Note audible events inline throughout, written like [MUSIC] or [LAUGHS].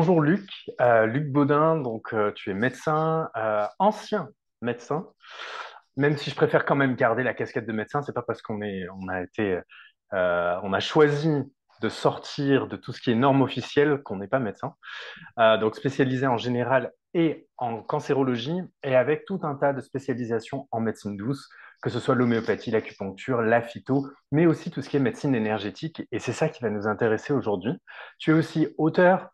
bonjour Luc, Euh, Luc Baudin, donc euh, tu es médecin, euh, ancien médecin, même si je préfère quand même garder la casquette de médecin, c'est pas parce qu'on est, on a été, on a choisi de sortir de tout ce qui est norme officielle qu'on n'est pas médecin. Donc spécialisé en général et en cancérologie et avec tout un tas de spécialisations en médecine douce, que ce soit l'homéopathie, l'acupuncture, la phyto, mais aussi tout ce qui est médecine énergétique. Et c'est ça qui va nous intéresser aujourd'hui. Tu es aussi auteur,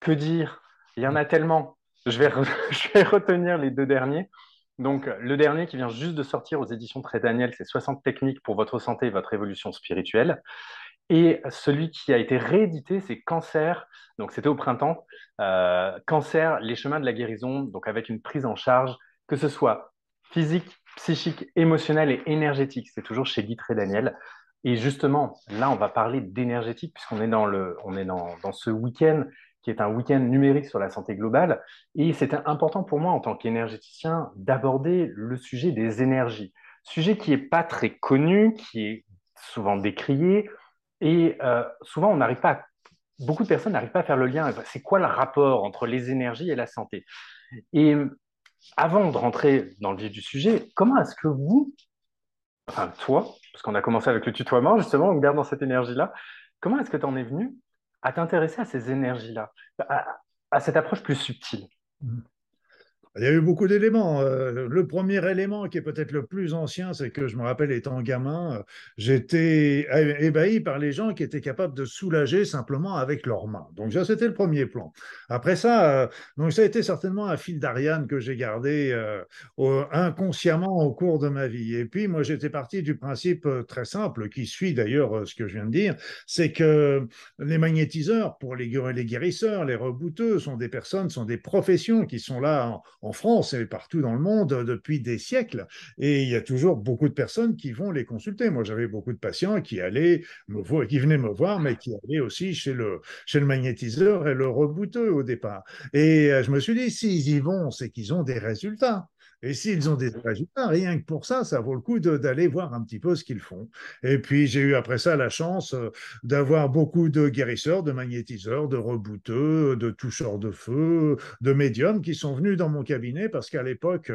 que dire? Il y en a tellement. Je vais, re- [LAUGHS] je vais retenir les deux derniers. Donc, le dernier qui vient juste de sortir aux éditions Très Daniel, c'est 60 techniques pour votre santé et votre évolution spirituelle. Et celui qui a été réédité, c'est Cancer. Donc, c'était au printemps. Euh, Cancer, les chemins de la guérison. Donc, avec une prise en charge, que ce soit physique, psychique, émotionnelle et énergétique. C'est toujours chez Guy Très Daniel. Et justement, là, on va parler d'énergétique puisqu'on est dans le, on est dans, dans ce week-end qui est un week-end numérique sur la santé globale. Et c'était important pour moi, en tant qu'énergéticien, d'aborder le sujet des énergies. Sujet qui n'est pas très connu, qui est souvent décrié, et euh, souvent, on n'arrive pas beaucoup de personnes n'arrivent pas à faire le lien. C'est quoi le rapport entre les énergies et la santé? Et avant de rentrer dans le vif du sujet, comment est-ce que vous, enfin toi, parce qu'on a commencé avec le tutoiement, justement, on garde dans cette énergie-là, comment est-ce que tu en es venu à t'intéresser à ces énergies-là, à, à cette approche plus subtile? Il y a eu beaucoup d'éléments. Euh, le premier élément, qui est peut-être le plus ancien, c'est que je me rappelle, étant gamin, euh, j'étais ébahi par les gens qui étaient capables de soulager simplement avec leurs mains. Donc ça, c'était le premier plan. Après ça, euh, donc ça a été certainement un fil d'Ariane que j'ai gardé inconsciemment au cours de ma vie. Et puis, moi, j'étais parti du principe très simple, qui suit d'ailleurs ce que je viens de dire, c'est que les magnétiseurs, pour les guérisseurs, les rebouteux, sont des personnes, sont des professions qui sont là en, en France et partout dans le monde depuis des siècles. Et il y a toujours beaucoup de personnes qui vont les consulter. Moi, j'avais beaucoup de patients qui allaient me voir, qui venaient me voir, mais qui allaient aussi chez le, chez le magnétiseur et le rebouteux au départ. Et euh, je me suis dit, s'ils y vont, c'est qu'ils ont des résultats. Et s'ils ont des résultats, rien que pour ça, ça vaut le coup d'aller voir un petit peu ce qu'ils font. Et puis, j'ai eu après ça la chance euh, d'avoir beaucoup de guérisseurs, de magnétiseurs, de rebouteux, de toucheurs de feu, de médiums qui sont venus dans mon cabinet parce qu'à l'époque,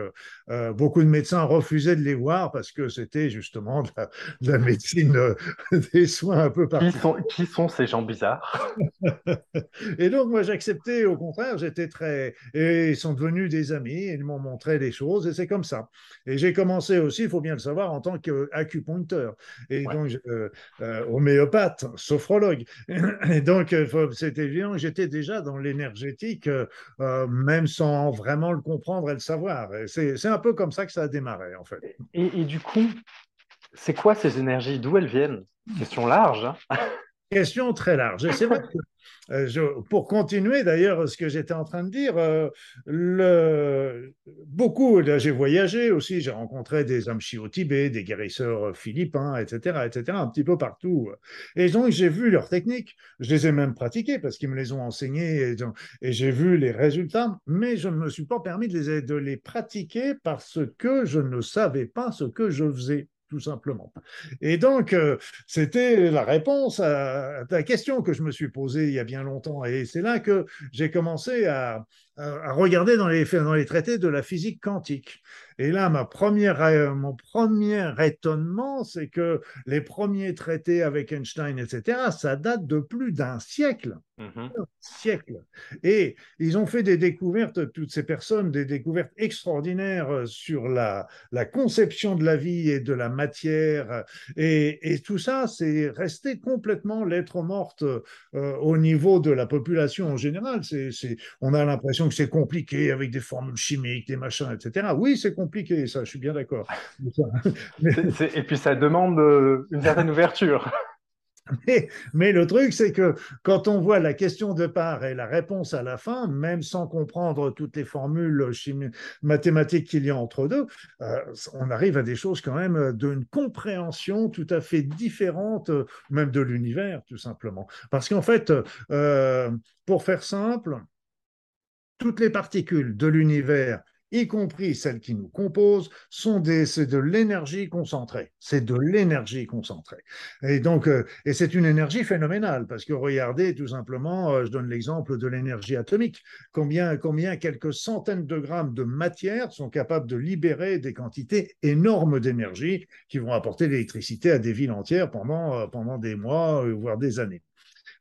euh, beaucoup de médecins refusaient de les voir parce que c'était justement de la, de la médecine euh, [LAUGHS] des soins un peu Qui partout. sont, qui sont ces gens bizarres? [LAUGHS] Et donc, moi, j'acceptais, au contraire, j'étais très. Et ils sont devenus des amis, ils m'ont montré des choses, et c'est comme ça. Et j'ai commencé aussi, il faut bien le savoir, en tant qu'acupuncteur, et Ouais. donc euh, euh, homéopathe, sophrologue. [CLEARS THROAT] Et donc, euh, c'était évident que j'étais déjà dans l'énergétique, euh, euh, même sans vraiment le comprendre et le savoir. C'est un peu comme ça que ça a démarré, en fait. Et, et du coup, c'est quoi ces énergies? D'où elles viennent? Question large, hein? Question très large. Et c'est vrai [LAUGHS] que, euh, je- pour continuer d'ailleurs ce que j'étais en train de dire, euh, beaucoup, j'ai voyagé aussi, j'ai rencontré des amchis au Tibet, des guérisseurs philippins, etc., etc., un petit peu partout. Et donc j'ai vu leurs techniques, je les ai même pratiquées parce qu'ils me les ont enseignées et j'ai vu les résultats, mais je ne me suis pas permis de les, de les pratiquer parce que je ne savais pas ce que je faisais. Tout simplement. Et donc, euh, c'était la réponse à ta question que je me suis posée il y a bien longtemps. Et c'est là que j'ai commencé à, à- regarder dans les, dans les traités de la physique quantique. Et là, ma première, euh, mon premier étonnement, c'est que les premiers traités avec Einstein, etc., ça date de plus d'un siècle Mhm. siècle. Et ils ont fait des découvertes, toutes ces personnes, des découvertes extraordinaires euh, sur la, la conception de la vie et de la matière. Et, et tout ça, c'est resté complètement lettre morte euh, au niveau de la population en général. C'est, on a l'impression que c'est compliqué avec des formules chimiques, des machins, etc. Oui, c'est compliqué, ça, je suis bien d'accord. [LAUGHS] Et puis ça demande euh, une certaine ouverture. [LAUGHS] Mais, mais le truc, c'est que quand on voit la question de part et la réponse à la fin, même sans comprendre toutes les formules mathématiques qu'il y a entre deux, euh, on arrive à des choses quand même d'une compréhension tout à fait différente, euh, même de l'univers, tout simplement. Parce qu'en fait, euh, pour faire simple, toutes les particules de l'univers, y compris celles qui nous composent, sont c'est de l'énergie concentrée. C'est de l'énergie concentrée. Et donc, euh, et c'est une énergie phénoménale parce que regardez tout simplement, euh, je donne l'exemple de l'énergie atomique. Combien, combien quelques centaines de grammes de matière sont capables de libérer des quantités énormes d'énergie qui vont apporter l'électricité à des villes entières pendant, euh, pendant des mois, voire des années.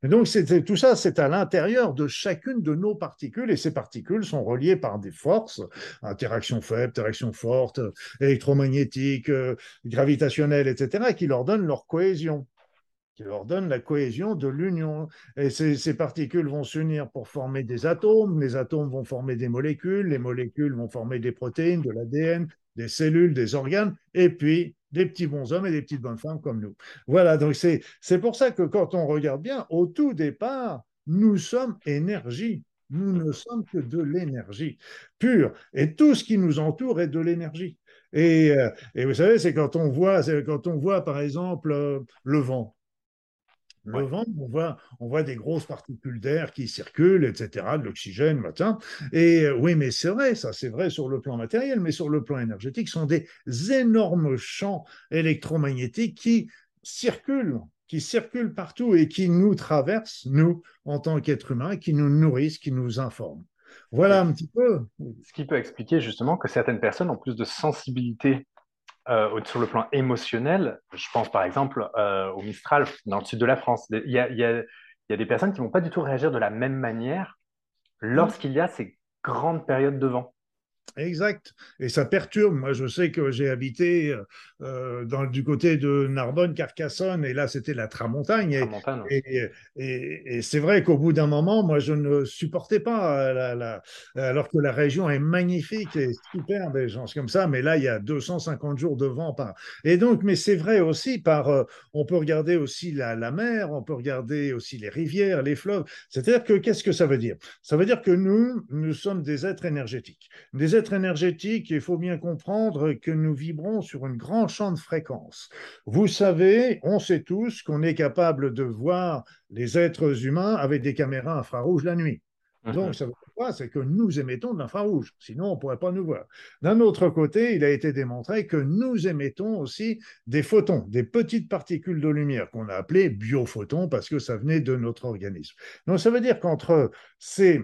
Donc, tout ça, c'est à l'intérieur de chacune de nos particules, et ces particules sont reliées par des forces, interaction faible, interaction forte, électromagnétique, euh, gravitationnelle, etc., qui leur donnent leur cohésion qui leur donnent la cohésion de l'union. Et ces, ces, particules vont s'unir pour former des atomes, les atomes vont former des molécules, les molécules vont former des protéines, de l'ADN, des cellules, des organes, et puis des petits bons hommes et des petites bonnes femmes comme nous. Voilà, donc c'est pour ça que quand on regarde bien, au tout départ, nous sommes énergie. Nous ne sommes que de l'énergie pure. Et tout ce qui nous entoure est de l'énergie. Et, euh, et, vous savez, c'est quand on voit, quand on voit par exemple euh, le vent. Le vent, on voit, on voit des grosses particules d'air qui circulent, etc., de l'oxygène, matin. Et euh, oui, mais c'est vrai, ça c'est vrai sur le plan matériel, mais sur le plan énergétique, ce sont des énormes champs électromagnétiques qui circulent, qui circulent partout et qui nous traversent, nous, en tant qu'êtres humains, qui nous nourrissent, qui nous informent. Voilà un petit peu. Ce qui peut expliquer justement que certaines personnes ont plus de sensibilité euh, sur le plan émotionnel, je pense par exemple euh, au Mistral dans le sud de la France. Il y a, il y a, il y a des personnes qui ne vont pas du tout réagir de la même manière lorsqu'il y a ces grandes périodes de vent. Exact. Et ça perturbe. Moi, je sais que j'ai habité euh, dans, du côté de Narbonne, Carcassonne, et là, c'était la Tramontagne. Et, et, et, c'est vrai qu'au bout d'un moment, moi, je ne supportais pas, la, la, alors que la région est magnifique et superbe, des gens comme ça, mais là, il y a 250 jours de vent par. Et donc, mais c'est vrai aussi par. Euh, on peut regarder aussi la, la mer, on peut regarder aussi les rivières, les fleuves. C'est-à-dire que qu'est-ce que ça veut dire? Ça veut dire que nous, nous sommes des êtres énergétiques. Des êtres énergétique, il faut bien comprendre que nous vibrons sur un grand champ de fréquences. Vous savez, on sait tous qu'on est capable de voir les êtres humains avec des caméras infrarouges la nuit. Mhm. Donc, ça veut dire quoi? C'est que nous émettons de l'infrarouge, sinon on ne pourrait pas nous voir. D'un autre côté, il a été démontré que nous émettons aussi des photons, des petites particules de lumière qu'on a appelées biophotons parce que ça venait de notre organisme. Donc, ça veut dire qu'entre ces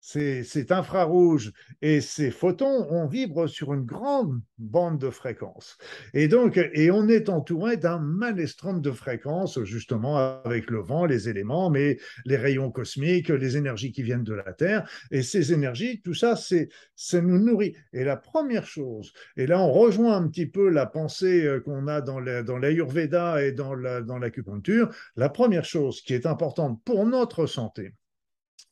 cet infrarouge et ces photons, on vibre sur une grande bande de fréquences. Et donc, et on est entouré d'un maelstrom de fréquences, justement, avec le vent, les éléments, mais les rayons cosmiques, les énergies qui viennent de la Terre. Et ces énergies, tout ça, c'est, ça nous nourrit. Et la première chose, et là, on rejoint un petit peu la pensée euh, qu'on a dans, la, dans l'Ayurveda et dans, la, dans l'acupuncture, la première chose qui est importante pour notre santé,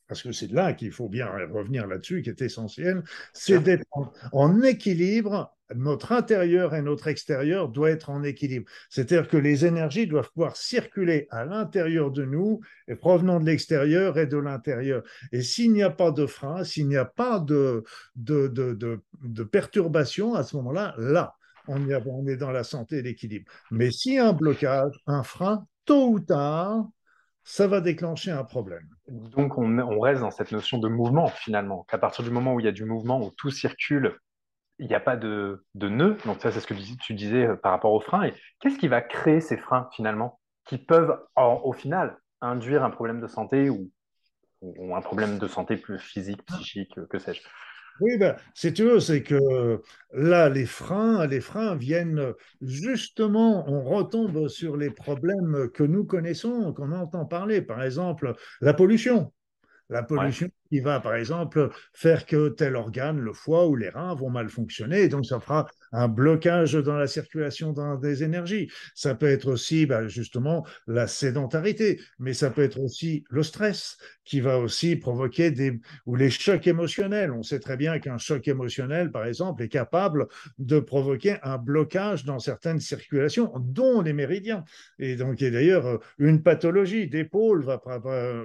parce que c'est là qu'il faut bien revenir là-dessus, qui est essentiel, c'est d'être en, équilibre. Notre intérieur et notre extérieur doivent être en équilibre. C'est-à-dire que les énergies doivent pouvoir circuler à l'intérieur de nous, et provenant de l'extérieur et de l'intérieur. Et s'il n'y a pas de frein, s'il n'y a pas de, de, de, de perturbation, à ce moment-là, là, on, on est dans la santé et l'équilibre. Mais s'il y a un blocage, un frein, tôt ou tard, ça va déclencher un problème. Donc on, reste dans cette notion de mouvement finalement, qu'à partir du moment où il y a du mouvement, où tout circule, il n'y a pas de, nœud. Donc ça c'est ce que tu disais euh, par rapport aux freins. Qu'est-ce qui va créer ces freins finalement, qui peuvent au final induire un problème de santé ou un problème de santé plus physique, psychique, que sais-je? Oui, ben, si tu veux, c'est que là, les freins, les freins viennent justement, on retombe sur les problèmes que nous connaissons, qu'on entend parler. Par exemple, la pollution. La pollution qui va, par exemple, faire que tel organe, le foie ou les reins, vont mal fonctionner. Et donc, ça fera un blocage dans la circulation des énergies. Ça peut être aussi, bah, justement, la sédentarité, mais ça peut être aussi le stress qui va aussi provoquer des, ou les chocs émotionnels. On sait très bien qu'un choc émotionnel, par exemple, est capable de provoquer un blocage dans certaines circulations, dont les méridiens. Et donc, et d'ailleurs, une pathologie d'épaule va,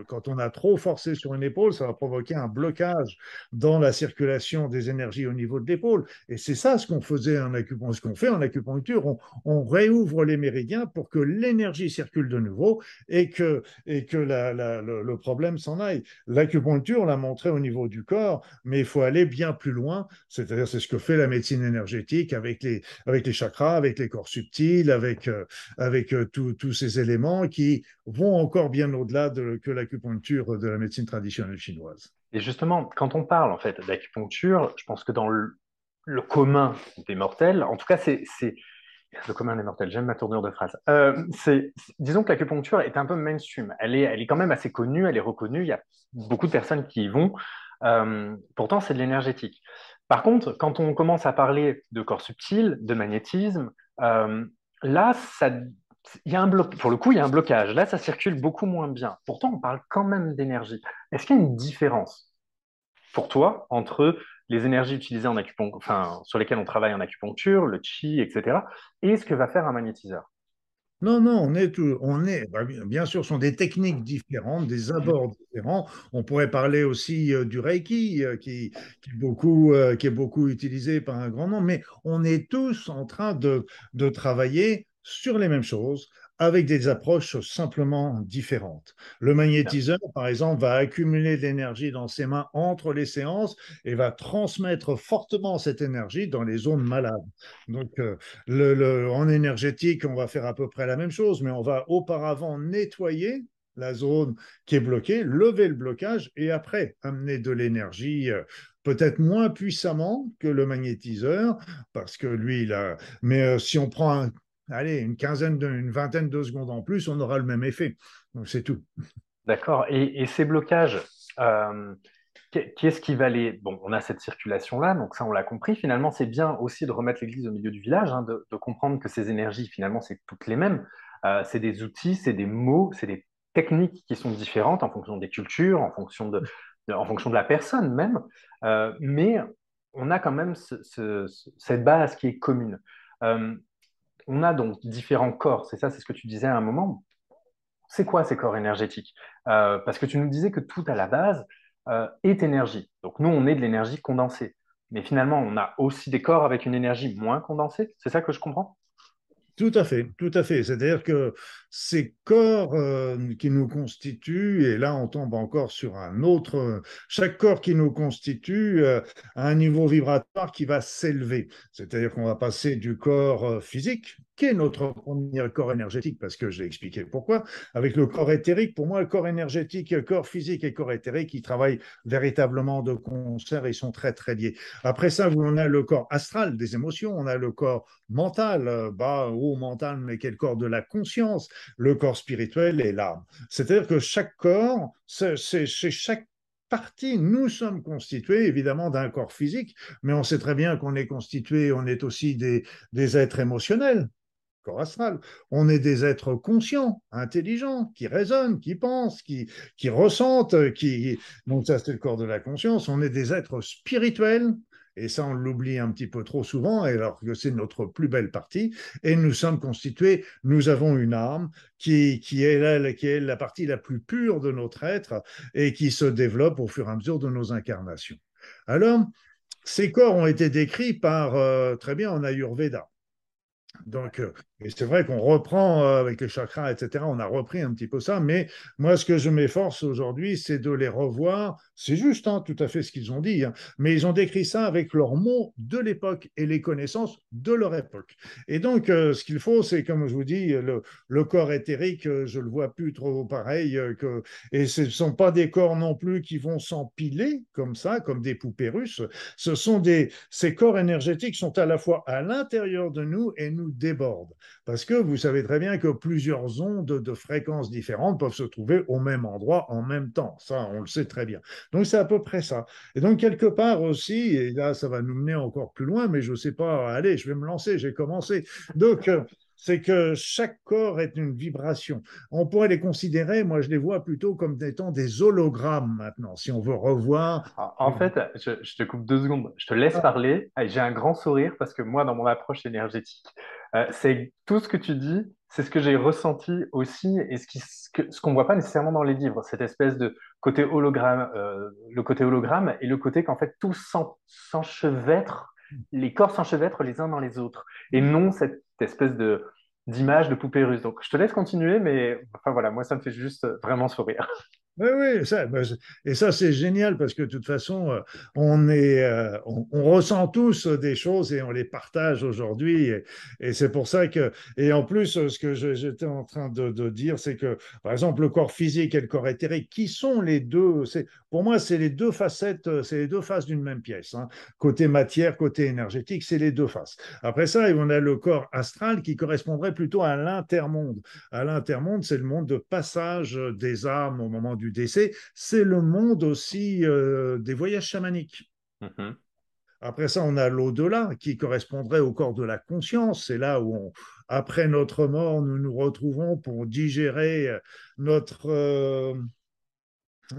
quand on a trop forcé sur une épaule, ça va provoquer un blocage dans la circulation des énergies au niveau de l'épaule. Et c'est ça ce qu'on faisait en acupuncture, ce qu'on fait en acupuncture. On, réouvre les méridiens pour que l'énergie circule de nouveau et que, et que le, problème s'en aille. L'acupuncture, on l'a montré au niveau du corps, mais il faut aller bien plus loin. C'est-à-dire, c'est ce que fait la médecine énergétique avec les, avec les chakras, avec les corps subtils, avec, euh, avec euh, tous ces éléments qui vont encore bien au-delà de, que l'acupuncture de la médecine traditionnelle chinoise. Et justement, quand on parle en fait d'acupuncture, je pense que dans le, commun des mortels, en tout cas, c'est le commun des mortels, j'aime ma tournure de phrase. Euh, c'est, disons que l'acupuncture est un peu mainstream. Elle est, elle est quand même assez connue, elle est reconnue. Il y a beaucoup de personnes qui y vont. Euh, pourtant, c'est de l'énergétique. Par contre, quand on commence à parler de corps subtil, de magnétisme, euh, là, ça, il y a un bloc, pour le coup, il y a un blocage. Là, ça circule beaucoup moins bien. Pourtant, on parle quand même d'énergie. Est-ce qu'il y a une différence pour toi entre les énergies utilisées en acupuncture, enfin, sur lesquelles on travaille en acupuncture, le chi, etc., et ce que va faire un magnétiseur? Non, non, on est, on est, bah, bien sûr, ce sont des techniques différentes, des abords différents. On pourrait parler aussi euh, du Reiki, euh, qui, est beaucoup, euh, qui est beaucoup utilisé par un grand nombre, mais on est tous en train de, de travailler sur les mêmes choses, avec des approches simplement différentes. Le magnétiseur, par exemple, va accumuler de l'énergie dans ses mains entre les séances et va transmettre fortement cette énergie dans les zones malades. Donc, euh, le, en énergétique, on va faire à peu près la même chose, mais on va auparavant nettoyer la zone qui est bloquée, lever le blocage et après amener de l'énergie euh, peut-être moins puissamment que le magnétiseur, parce que lui, il a... Mais euh, si on prend un allez, une quinzaine, une vingtaine de secondes en plus, on aura le même effet. C'est tout. D'accord. Et, ces blocages, euh, qu'est-ce qui va les... Bon, on a cette circulation-là, donc ça, on l'a compris. Finalement, c'est bien aussi de remettre l'église au milieu du village, hein, de, comprendre que ces énergies, finalement, c'est toutes les mêmes. Euh, c'est des outils, c'est des mots, c'est des techniques qui sont différentes en fonction des cultures, en fonction de, en fonction de la personne même. Euh, mais on a quand même cette base qui est commune on a donc différents corps, c'est ça, c'est ce que tu disais à un moment. C'est quoi ces corps énergétiques? Euh, Parce que tu nous disais que tout à la base euh, est énergie. Donc nous, on est de l'énergie condensée. Mais finalement, on a aussi des corps avec une énergie moins condensée. C'est ça que je comprends? Tout à fait, tout à fait. C'est-à-dire que ces corps euh, qui nous constituent, et là on tombe encore sur un autre, chaque corps qui nous constitue a un niveau vibratoire qui va s'élever. C'est-à-dire qu'on va passer du corps physique, qui est notre corps énergétique, parce que j'ai expliqué pourquoi, avec le corps éthérique, pour moi, le corps énergétique, corps physique et corps éthérique, ils travaillent véritablement de concert, ils sont très, très liés. Après ça, on a le corps astral des émotions, on a le corps mental, euh, bas, haut mental, mais quel corps de la conscience, le corps spirituel et l'âme. C'est-à-dire que chaque corps, c'est chaque partie, nous sommes constitués évidemment d'un corps physique, mais on sait très bien qu'on est constitué, on est aussi des êtres émotionnels corps astral. On est des êtres conscients, intelligents, qui raisonnent, qui pensent, qui, qui ressentent, qui... Donc ça, c'est le corps de la conscience. On est des êtres spirituels, et ça, on l'oublie un petit peu trop souvent, alors que c'est notre plus belle partie. Et nous sommes constitués, nous avons une âme qui, qui, est la, qui est la partie la plus pure de notre être et qui se développe au fur et à mesure de nos incarnations. Alors, ces corps ont été décrits par, euh, très bien en Ayurveda. Donc, euh, c'est vrai qu'on reprend euh, avec les chakras, etc. On a repris un petit peu ça, mais moi, ce que je m'efforce aujourd'hui, c'est de les revoir. C'est juste, hein, tout à fait ce qu'ils ont dit, hein, mais ils ont décrit ça avec leurs mots de l'époque et les connaissances de leur époque. Et donc, euh, ce qu'il faut, c'est, comme je vous dis, le, corps éthérique, je le vois plus trop pareil et ce ne sont pas des corps non plus qui vont s'empiler comme ça, comme des poupées russes. Ce sont des, ces corps énergétiques sont à la fois à l'intérieur de nous et nous débordent. Parce que vous savez très bien que plusieurs ondes de fréquences différentes peuvent se trouver au même endroit en même temps. Ça, on le sait très bien. Donc, c'est à peu près ça. Et donc, quelque part aussi, et là, ça va nous mener encore plus loin, mais je ne sais pas, allez, je vais me lancer, j'ai commencé. Donc, euh, c'est que chaque corps est une vibration. On pourrait les considérer, moi je les vois plutôt comme étant des hologrammes maintenant, si on veut revoir. En fait, je, te coupe deux secondes, je te laisse ah. parler. J'ai un grand sourire parce que moi, dans mon approche énergétique, euh, c'est tout ce que tu dis, c'est ce que j'ai ressenti aussi et ce qu'on ce ne voit pas nécessairement dans les livres, cette espèce de côté hologramme, euh, le côté hologramme et le côté qu'en fait tout s'enchevêtre, les corps s'enchevêtrent les uns dans les autres et non cette espèce de d'image de poupée russe. Donc je te laisse continuer, mais enfin voilà, moi ça me fait juste vraiment sourire. [LAUGHS] Oui, oui, ça, bah, et ça c'est génial parce que de toute façon, euh, on est, euh, on, ressent tous des choses et on les partage aujourd'hui. Et, et c'est pour ça que, et en plus, ce que j'étais en train de, dire, c'est que, par exemple, le corps physique et le corps éthérique, qui sont les deux, pour moi, c'est les deux facettes, c'est les deux faces d'une même pièce. Hein. Côté matière, côté énergétique, c'est les deux faces. Après ça, on a le corps astral qui correspondrait plutôt à l'intermonde. À l'intermonde, c'est le monde de passage des âmes au moment du décès, c'est le monde aussi euh, des voyages chamaniques. Mm-hmm. Après ça, on a l'au-delà qui correspondrait au corps de la conscience. C'est là où, on, après notre mort, nous nous retrouvons pour digérer notre, euh,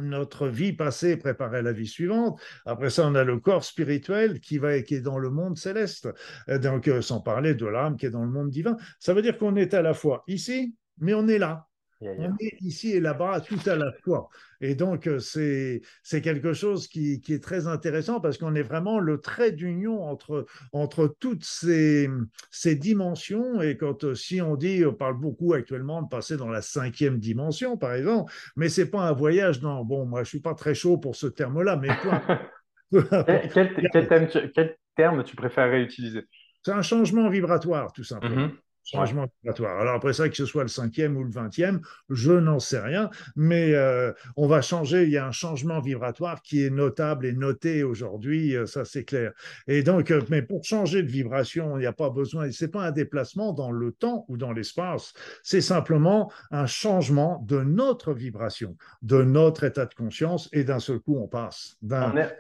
notre vie passée, préparer la vie suivante. Après ça, on a le corps spirituel qui, va, qui est dans le monde céleste. Donc, euh, sans parler de l'âme qui est dans le monde divin. Ça veut dire qu'on est à la fois ici, mais on est là. On est ici et là-bas tout à la fois. Et donc, euh, c'est quelque chose qui, qui, est très intéressant parce qu'on est vraiment le trait d'union entre, entre toutes ces, ces dimensions. Et quand, euh, si on dit, on parle beaucoup actuellement de passer dans la cinquième dimension, par exemple, mais c'est pas un voyage dans, bon, moi, je suis pas très chaud pour ce terme-là, mais [LAUGHS] [LAUGHS] quel, quel, quel, terme tu préférerais utiliser? C'est un changement vibratoire, tout simplement. Mm-hmm changement vibratoire. Alors après ça, que ce soit le cinquième ou le vingtième, je n'en sais rien, mais euh, on va changer. Il y a un changement vibratoire qui est notable et noté aujourd'hui, euh, ça c'est clair. Et donc, euh, mais pour changer de vibration, il n'y a pas besoin. C'est pas un déplacement dans le temps ou dans l'espace. C'est simplement un changement de notre vibration, de notre état de conscience, et d'un seul coup, on passe. On est,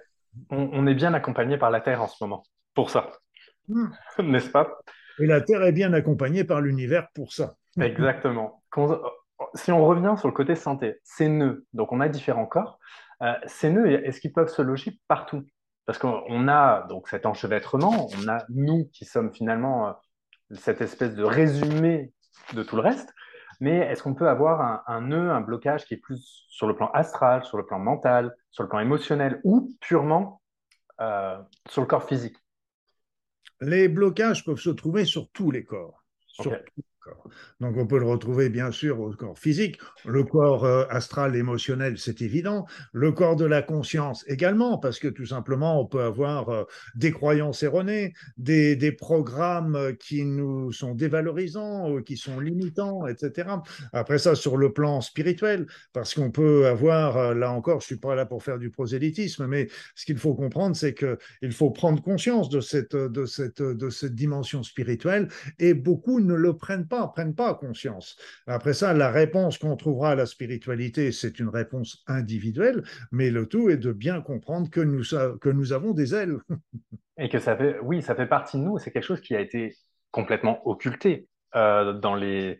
on, est bien accompagné par la Terre en ce moment pour ça, hmm. [LAUGHS] n'est-ce pas? Et la Terre est bien accompagnée par l'univers pour ça. [LAUGHS] Exactement. si on revient sur le côté santé, ces nœuds, donc on a différents corps, euh, ces nœuds, est-ce qu'ils peuvent se loger partout? Parce qu'on a donc cet enchevêtrement, on a nous qui sommes finalement euh, cette espèce de résumé de tout le reste, mais est-ce qu'on peut avoir un, nœud, un blocage qui est plus sur le plan astral, sur le plan mental, sur le plan émotionnel ou purement euh, sur le corps physique? Les blocages peuvent se trouver sur tous les corps. Sur donc on peut le retrouver bien sûr au corps physique, le corps euh, astral émotionnel, c'est évident, le corps de la conscience également, parce que tout simplement on peut avoir euh, des croyances erronées, des, programmes qui nous sont dévalorisants, euh, qui sont limitants, etc. Après ça, sur le plan spirituel, parce qu'on peut avoir, là encore, je suis pas là pour faire du prosélytisme, mais ce qu'il faut comprendre, c'est qu'il faut prendre conscience de, cette, de cette dimension spirituelle, et beaucoup ne le prennent pas prennent pas conscience. Après ça, la réponse qu'on trouvera à la spiritualité, c'est une réponse individuelle, mais le tout est de bien comprendre que nous, que nous avons des ailes. [LAUGHS] Et que ça fait, oui, ça fait partie de nous. C'est quelque chose qui a été complètement occulté euh, dans les,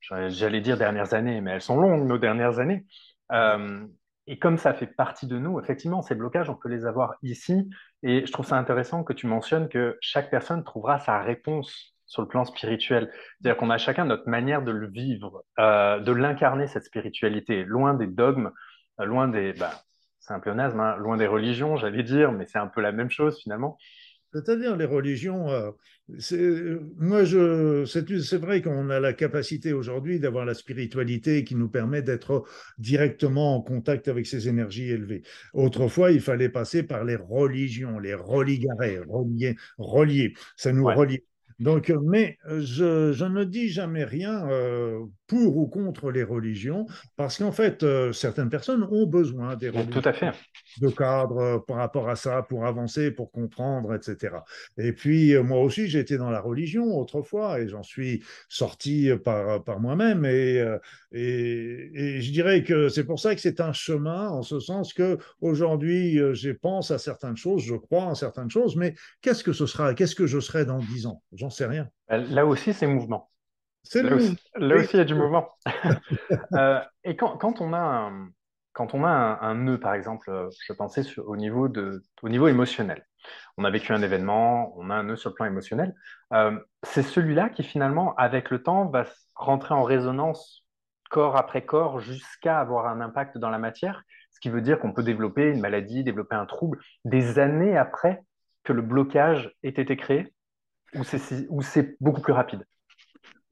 j'allais dire dernières années, mais elles sont longues, nos dernières années. Euh, et comme ça fait partie de nous, effectivement, ces blocages, on peut les avoir ici. Et je trouve ça intéressant que tu mentionnes que chaque personne trouvera sa réponse sur le plan spirituel. C'est-à-dire qu'on a chacun notre manière de le vivre, euh, de l'incarner, cette spiritualité, loin des dogmes, euh, loin des... Bah, c'est un pléonasme, hein, loin des religions, j'allais dire, mais c'est un peu la même chose finalement. C'est-à-dire les religions, euh, moi je, c'est vrai qu'on a la capacité aujourd'hui d'avoir la spiritualité qui nous permet d'être directement en contact avec ces énergies élevées. Autrefois, il fallait passer par les religions, les religarés, relier, relier. Ça nous reliait. Donc, mais je, je, ne dis jamais rien euh, pour ou contre les religions, parce qu'en fait, euh, certaines personnes ont besoin des religions. Tout à fait. De cadre euh, par rapport à ça, pour avancer, pour comprendre, etc. Et puis, euh, moi aussi, j'étais dans la religion autrefois, et j'en suis sorti par, par moi-même. Et, et, et, je dirais que c'est pour ça que c'est un chemin, en ce sens que aujourd'hui, je pense à certaines choses, je crois en certaines choses, mais qu'est-ce que ce sera? Qu'est-ce que je serai dans dix ans? J'en sais rien. Là aussi, c'est mouvement. Là aussi, là aussi, il y a du [LAUGHS] mouvement. euh, et quand, quand, on a un, quand on a un, un, nœud, par exemple, euh, je pensais sur, au, niveau de, au niveau émotionnel. On a vécu un événement, on a un nœud sur le plan émotionnel. Euh, c'est celui-là qui, finalement, avec le temps, va rentrer en résonance corps après corps jusqu'à avoir un impact dans la matière. Ce qui veut dire qu'on peut développer une maladie, développer un trouble des années après que le blocage ait été créé, ou c'est beaucoup plus rapide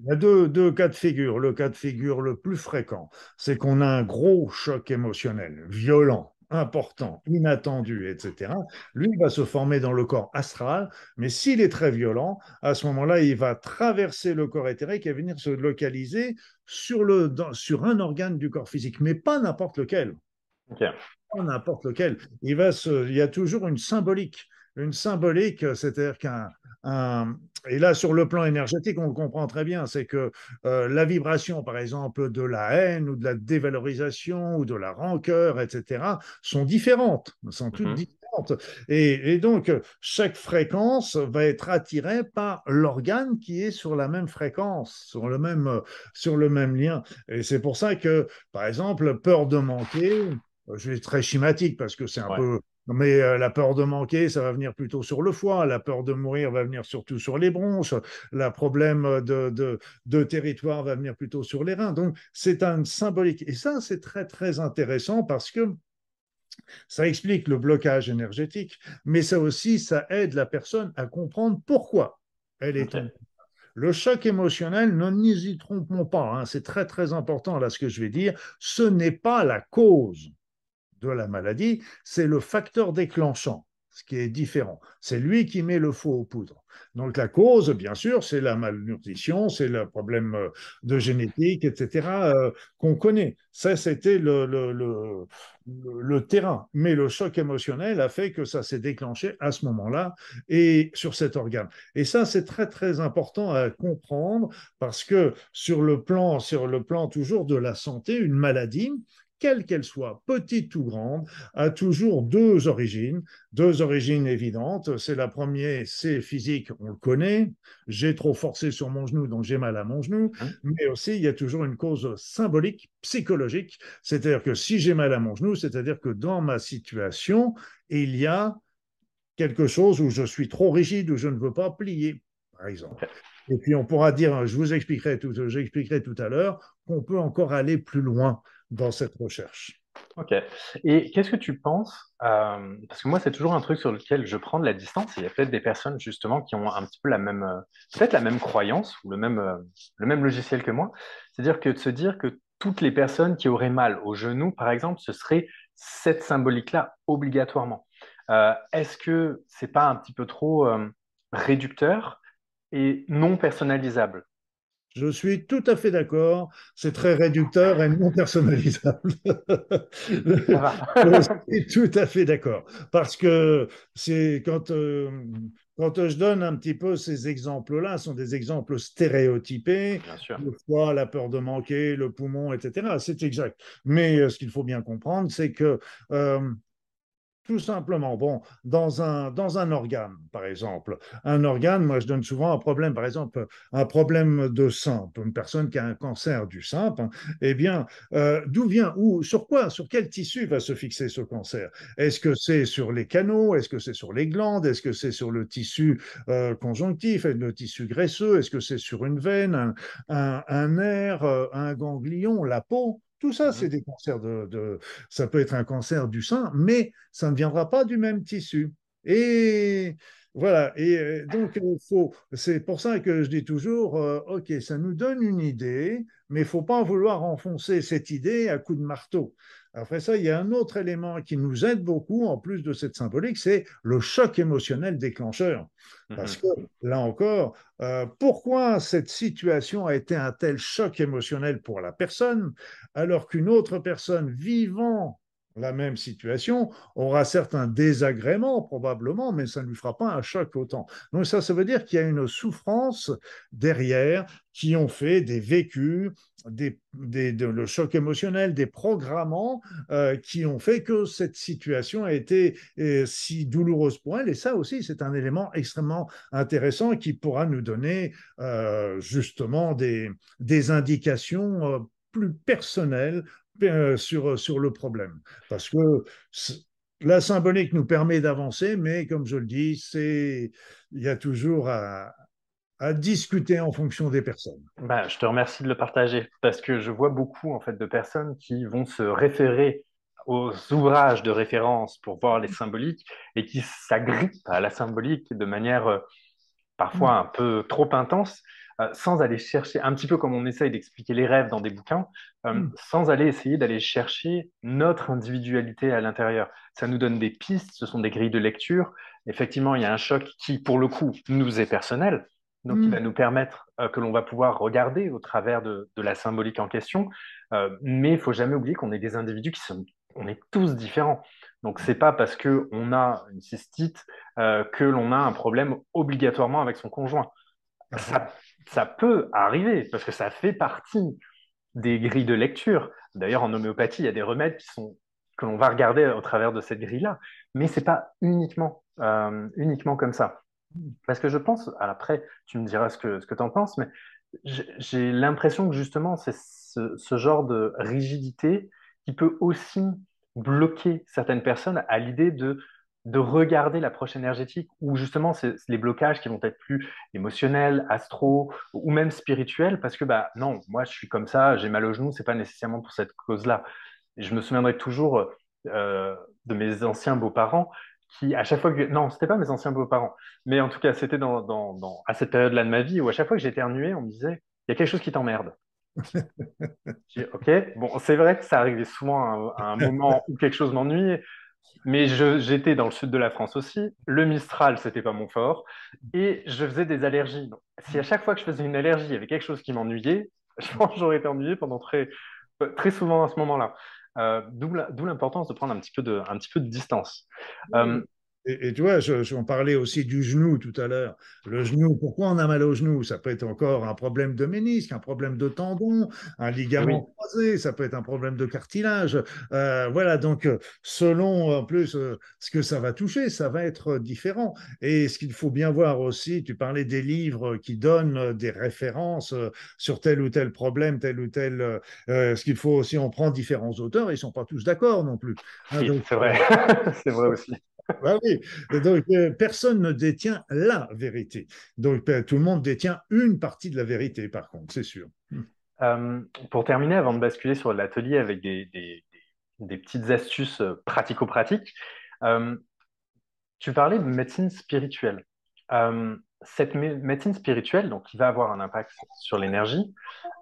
Il y a deux, deux, cas de figure. Le cas de figure le plus fréquent, c'est qu'on a un gros choc émotionnel, violent, important, inattendu, etc. Lui va se former dans le corps astral, mais s'il est très violent, à ce moment-là, il va traverser le corps éthérique et venir se localiser sur, le, sur un organe du corps physique, mais pas n'importe lequel. Okay. Pas n'importe lequel. Il, va se, il y a toujours une symbolique une symbolique, c'est-à-dire qu'un et là sur le plan énergétique, on le comprend très bien, c'est que euh, la vibration, par exemple, de la haine ou de la dévalorisation ou de la rancœur, etc., sont différentes, sont toutes mm -hmm. différentes. Et, et, donc chaque fréquence va être attirée par l'organe qui est sur la même fréquence, sur le même sur le même lien. Et c'est pour ça que, par exemple, peur de manquer. Je vais être très schématique parce que c'est un ouais. peu mais euh, la peur de manquer, ça va venir plutôt sur le foie. La peur de mourir va venir surtout sur les bronches. Le problème de, de, de, territoire va venir plutôt sur les reins. Donc, c'est un symbolique. Et ça, c'est très, très intéressant parce que ça explique le blocage énergétique, mais ça aussi, ça aide la personne à comprendre pourquoi elle est okay. Le choc émotionnel, ne nous y trompons pas, hein, c'est très très important là ce que je vais dire, ce n'est pas la cause de la maladie, c'est le facteur déclenchant, ce qui est différent. C'est lui qui met le faux aux poudres. Donc la cause, bien sûr, c'est la malnutrition, c'est le problème euh, de génétique, etc., euh, qu'on connaît. Ça, c'était le, le, le, le, terrain. Mais le choc émotionnel a fait que ça s'est déclenché à ce moment-là et sur cet organe. Et ça, c'est très, très important à comprendre parce que sur le plan, sur le plan toujours de la santé, une maladie, quelle qu'elle soit, petite ou grande, a toujours deux origines, deux origines évidentes. C'est la première, c'est physique, on le connaît. J'ai trop forcé sur mon genou, donc j'ai mal à mon genou. Hein? Mais aussi, il y a toujours une cause symbolique, psychologique. C'est-à-dire que si j'ai mal à mon genou, c'est-à-dire que dans ma situation, il y a quelque chose où je suis trop rigide, où je ne veux pas plier, par exemple. Et puis on pourra dire, je vous expliquerai tout, j'expliquerai tout à l'heure, qu'on peut encore aller plus loin dans cette recherche. Ok. Et qu'est-ce que tu penses euh, Parce que moi, c'est toujours un truc sur lequel je prends de la distance. Il y a peut-être des personnes justement qui ont un petit peu la même, euh, peut-être la même croyance ou le même, euh, le même logiciel que moi. C'est-à-dire que de se dire que toutes les personnes qui auraient mal au genou, par exemple, ce serait cette symbolique-là obligatoirement. Est-ce que c'est pas un petit peu trop réducteur et non personnalisable? Je suis tout à fait d'accord. C'est très réducteur et non personnalisable. [LAUGHS] je suis tout à fait d'accord. Parce que c'est quand, euh, quand je donne un petit peu ces exemples-là, sont des exemples stéréotypés. Le foie, la peur de manquer, le poumon, etc. C'est exact. Mais euh, ce qu'il faut bien comprendre, c'est que euh, tout simplement, bon, dans un, dans un organe, par exemple, un organe, moi je donne souvent un problème, par exemple, un problème de sein, une personne qui a un cancer du sein, hein, eh bien, euh, d'où vient, ou sur quoi, sur quel tissu va se fixer ce cancer? Est-ce que c'est sur les canaux? Est-ce que c'est sur les glandes? Est-ce que c'est sur le tissu euh, conjonctif, le tissu graisseux? Est-ce que c'est sur une veine, un, un, un nerf, euh, un ganglion, la peau? Tout ça, c'est des cancers de, de, Ça peut être un cancer du sein, mais ça ne viendra pas du même tissu. Et voilà. Et donc, faut. C'est pour ça que je dis toujours, euh, ok, ça nous donne une idée, mais il faut pas vouloir enfoncer cette idée à coups de marteau. Après ça, il y a un autre élément qui nous aide beaucoup, en plus de cette symbolique, c'est le choc émotionnel déclencheur. Parce que, là encore, euh, pourquoi cette situation a été un tel choc émotionnel pour la personne, alors qu'une autre personne vivant la même situation, aura certains désagréments probablement, mais ça ne lui fera pas un choc autant. Donc ça, ça veut dire qu'il y a une souffrance derrière qui ont fait des vécus, des, des, de, le choc émotionnel, des programmants euh, qui ont fait que cette situation a été euh, si douloureuse pour elle. Et ça aussi, c'est un élément extrêmement intéressant qui pourra nous donner euh, justement des, des indications plus personnelles sur, sur le problème. Parce que la symbolique nous permet d'avancer, mais comme je le dis, c'est il y a toujours à, à discuter en fonction des personnes. Bah, je te remercie de le partager parce que je vois beaucoup en fait de personnes qui vont se référer aux ouvrages de référence pour voir les symboliques et qui s'agrippent à la symbolique de manière euh, parfois un peu trop intense euh, sans aller chercher, un petit peu comme on essaye d'expliquer les rêves dans des bouquins, euh, Mm. sans aller essayer d'aller chercher notre individualité à l'intérieur. Ça nous donne des pistes, ce sont des grilles de lecture. Effectivement, il y a un choc qui, pour le coup, nous est personnel, donc il va Mm. nous permettre euh, que l'on va pouvoir regarder au travers de, de la symbolique en question. Mais il faut jamais oublier qu'on est des individus qui sont, on est tous différents. Donc c'est pas parce que on a une cystite euh, que l'on a un problème obligatoirement avec son conjoint. Ah, Ça, ça peut arriver parce que ça fait partie des grilles de lecture. D'ailleurs, en homéopathie, il y a des remèdes qui sont que l'on va regarder au travers de cette grille-là, mais c'est pas uniquement euh, uniquement comme ça. Parce que je pense, après, tu me diras ce que ce que tu en penses, mais j'ai j'ai l'impression que justement, c'est ce, ce genre de rigidité qui peut aussi bloquer certaines personnes à l'idée de, de regarder l'approche énergétique, ou justement, c'est les blocages qui vont être plus émotionnels, astro, ou même spirituels, parce que bah non, moi je suis comme ça, j'ai mal au genou, c'est pas nécessairement pour cette cause-là. Je me souviendrai toujours euh, de mes anciens beaux-parents qui, à chaque fois que... Non, c'était pas mes anciens beaux-parents, mais en tout cas, c'était dans- à cette période-là de ma vie où à chaque fois que j'éternuais, on me disait, il y a quelque chose qui t'emmerde. [LAUGHS] Ok, bon, c'est vrai que ça arrivait souvent à un, moment où quelque chose m'ennuyait, mais j'étais dans le sud de la France aussi. Le Mistral, c'était pas mon fort, et je faisais des allergies. Si à chaque fois que je faisais une allergie, il y avait quelque chose qui m'ennuyait, [LAUGHS] je pense que j'aurais été ennuyé pendant très, très souvent à ce moment-là. Euh, d'où l'importance de prendre un petit peu de, un petit peu de distance. Euh, Et, et tu vois, je, je- on parlait aussi du genou tout à l'heure. Le genou, pourquoi on a mal au genou? Ça peut être encore un problème de ménisque, un problème de tendon, un oui, ligament croisé, ça peut être un problème de cartilage. Euh, voilà, donc euh, selon en plus euh, ce que ça va toucher, ça va être différent. Et ce qu'il faut bien voir aussi, tu parlais des livres qui donnent des références sur tel ou tel problème, tel ou tel. euh, ce qu'il faut aussi, on prend différents auteurs, ils sont pas tous d'accord non plus. Hein, oui, c'est vrai. [LAUGHS] C'est vrai aussi. Bah oui, donc euh, personne ne détient la vérité. Donc euh, tout le monde détient une partie de la vérité, par contre, c'est sûr. Euh, pour terminer, avant de basculer sur l'atelier avec des, petites astuces pratico-pratiques, tu parlais de médecine spirituelle. Cette mé- médecine spirituelle, donc, qui va avoir un impact sur l'énergie,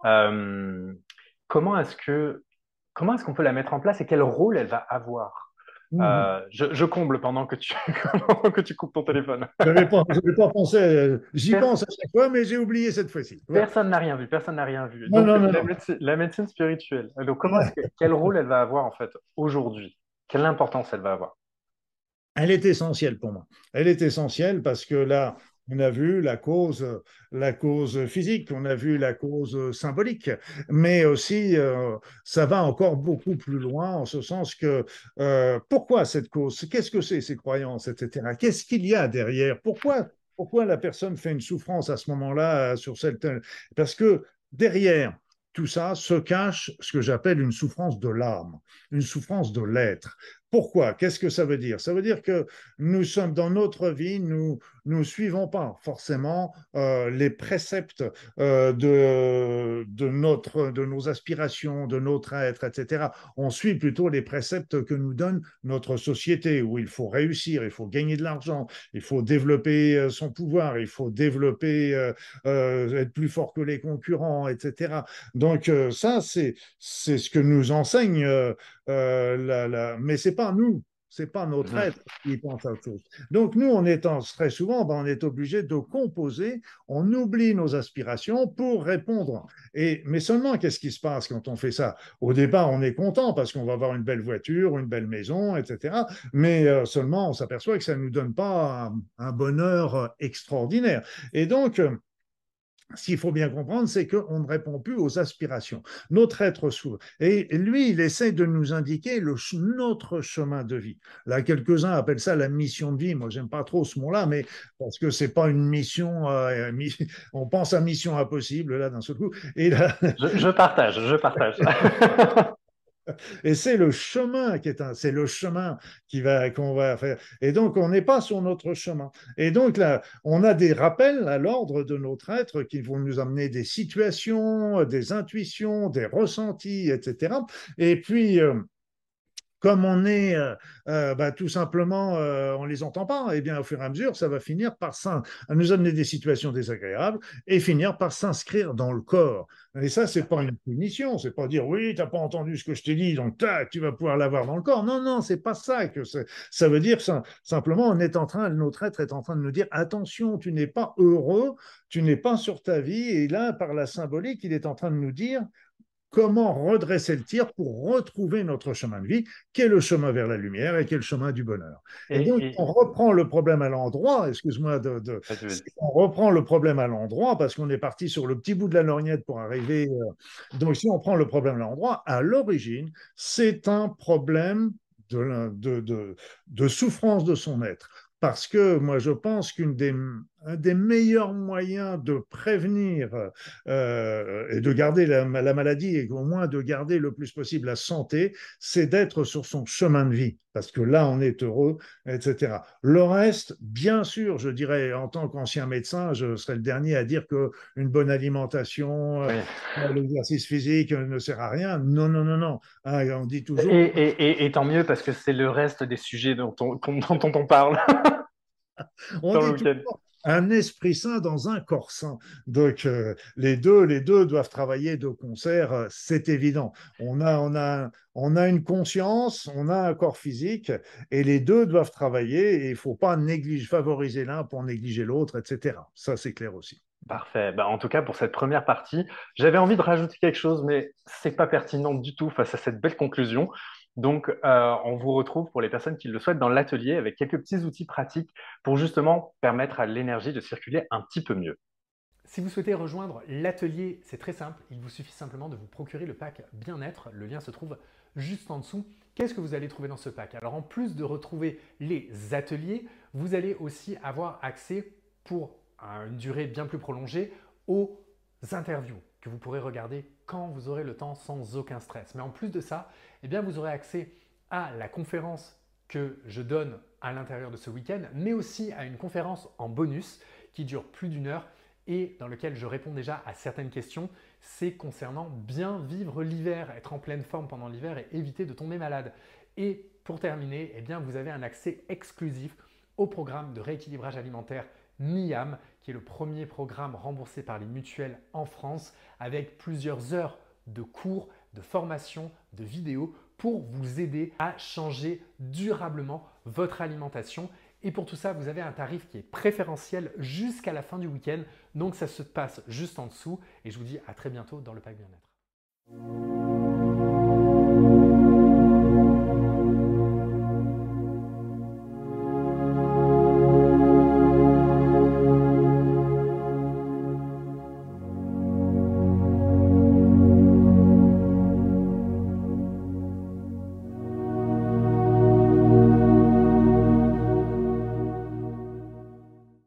comment est-ce que, comment est-ce qu'on peut la mettre en place et quel rôle elle va avoir? Mhm. Euh, je, je comble pendant que tu, [LAUGHS] que tu coupes ton téléphone. Je n'avais pas, pensé, euh, j'y pense à chaque fois, mais j'ai oublié cette fois-ci. Personne n'a rien vu, personne n'a rien vu. Non, Donc, non, non, la médecine, la médecine spirituelle. Donc, comment est-ce que, quel rôle elle va avoir en fait aujourd'hui? Quelle importance elle va avoir? Elle est essentielle pour moi. Elle est essentielle parce que là, on a vu la cause, physique, on a vu la cause symbolique, mais aussi euh, ça va encore beaucoup plus loin en ce sens que euh, pourquoi cette cause? Qu'est-ce que c'est ces croyances, etc. Qu'est-ce qu'il y a derrière? Pourquoi pourquoi la personne fait une souffrance à ce moment-là euh, sur cette Parce que derrière tout ça se cache ce que j'appelle une souffrance de l'âme, une souffrance de l'être. Pourquoi? Qu'est-ce que ça veut dire? Ça veut dire que nous sommes dans notre vie, nous nous suivons pas forcément euh, les préceptes euh, de, nos aspirations, de notre être, etc. On suit plutôt les préceptes que nous donne notre société, où il faut réussir, il faut gagner de l'argent, il faut développer euh, son pouvoir, il faut développer, être plus fort que les concurrents, etc. Donc ça, c'est ce que nous enseigne euh, euh, la, la... mais c'est pas nous, c'est pas notre être qui pense à autre chose. Donc nous, on est en, très souvent, ben, on est obligé de composer, on oublie nos aspirations pour répondre. Et mais seulement, qu'est-ce qui se passe quand on fait ça? Au départ, on est content parce qu'on va avoir une belle voiture, une belle maison, etc. Mais euh, seulement, on s'aperçoit que ça ne nous donne pas un, un bonheur extraordinaire. Et donc euh, ce qu'il faut bien comprendre, c'est qu'on ne répond plus aux aspirations. Notre être s'ouvre. Et lui, il essaie de nous indiquer le, notre chemin de vie. Là, quelques-uns appellent ça la mission de vie. Moi, j'aime pas trop ce mot-là, mais parce que c'est pas une mission. Euh, [LAUGHS] on pense à mission impossible là d'un seul coup. Et là, Je, je partage, je partage. [LAUGHS] Et c'est le chemin qui est un, c'est le chemin qui va, qu'on va faire. Et donc, on n'est pas sur notre chemin. Et donc, là, on a des rappels à l'ordre de notre être qui vont nous amener des situations, des intuitions, des ressentis, etc. Et puis, euh, comme on est euh, euh, bah, tout simplement, euh, on les entend pas, et eh bien au fur et à mesure, ça va finir par nous amener des situations désagréables et finir par s'inscrire dans le corps. Et ça, c'est pas une punition, c'est pas dire oui, tu n'as pas entendu ce que je t'ai dit, donc tac, tu vas pouvoir l'avoir dans le corps. Non, non, c'est pas ça que ça veut dire. simplement, on est en train, notre être est en train de nous dire attention, tu n'es pas heureux, tu n'es pas sur ta vie. Et là, par la symbolique, il est en train de nous dire comment redresser le tir pour retrouver notre chemin de vie, qui est le chemin vers la lumière et qui est le chemin du bonheur. Et, donc, on reprend le problème à l'endroit, excuse-moi, de, on reprend le problème à l'endroit parce qu'on est parti sur le petit bout de la lorgnette pour arriver. Euh, donc, si on prend le problème à l'endroit, à l'origine, c'est un problème de, de, de souffrance de son être parce que moi je pense qu'un des, des, meilleurs moyens de prévenir euh, et de garder la, maladie et au moins de garder le plus possible la santé, c'est d'être sur son chemin de vie, parce que là on est heureux, etc. Le reste, bien sûr, je dirais en tant qu'ancien médecin, je serais le dernier à dire qu'une bonne alimentation, euh, l'exercice physique ne sert à rien. Non, non, non, non. Hein, on dit toujours. Et, et, tant mieux parce que c'est le reste des sujets dont on, dont on parle. [LAUGHS] On dit un esprit sain dans un corps sain. Donc euh, les deux, les deux doivent travailler de concert, euh, c'est évident. On a, on a, on a une conscience, on a un corps physique, et les deux doivent travailler. Et il faut pas négliger, favoriser l'un pour négliger l'autre, etc. Ça, c'est clair aussi. Parfait. Bah, en tout cas, pour cette première partie, j'avais envie de rajouter quelque chose, mais c'est pas pertinent du tout face à cette belle conclusion. Donc, euh, on vous retrouve pour les personnes qui le souhaitent dans l'atelier avec quelques petits outils pratiques pour justement permettre à l'énergie de circuler un petit peu mieux. Si vous souhaitez rejoindre l'atelier, c'est très simple. Il vous suffit simplement de vous procurer le pack bien-être. Le lien se trouve juste en dessous. Qu'est-ce que vous allez trouver dans ce pack? Alors, en plus de retrouver les ateliers, vous allez aussi avoir accès pour une durée bien plus prolongée aux interviews que vous pourrez regarder quand vous aurez le temps sans aucun stress. Mais en plus de ça, eh bien, vous aurez accès à la conférence que je donne à l'intérieur de ce week-end, mais aussi à une conférence en bonus qui dure plus d'une heure et dans lequel je réponds déjà à certaines questions. C'est concernant bien vivre l'hiver, être en pleine forme pendant l'hiver et éviter de tomber malade. Et pour terminer, eh bien, vous avez un accès exclusif au programme de rééquilibrage alimentaire MIAM, qui est le premier programme remboursé par les mutuelles en France, avec plusieurs heures de cours, de formation, de vidéos pour vous aider à changer durablement votre alimentation. Et pour tout ça, vous avez un tarif qui est préférentiel jusqu'à la fin du week-end. Donc ça se passe juste en dessous. Et je vous dis à très bientôt dans le pack bien-être.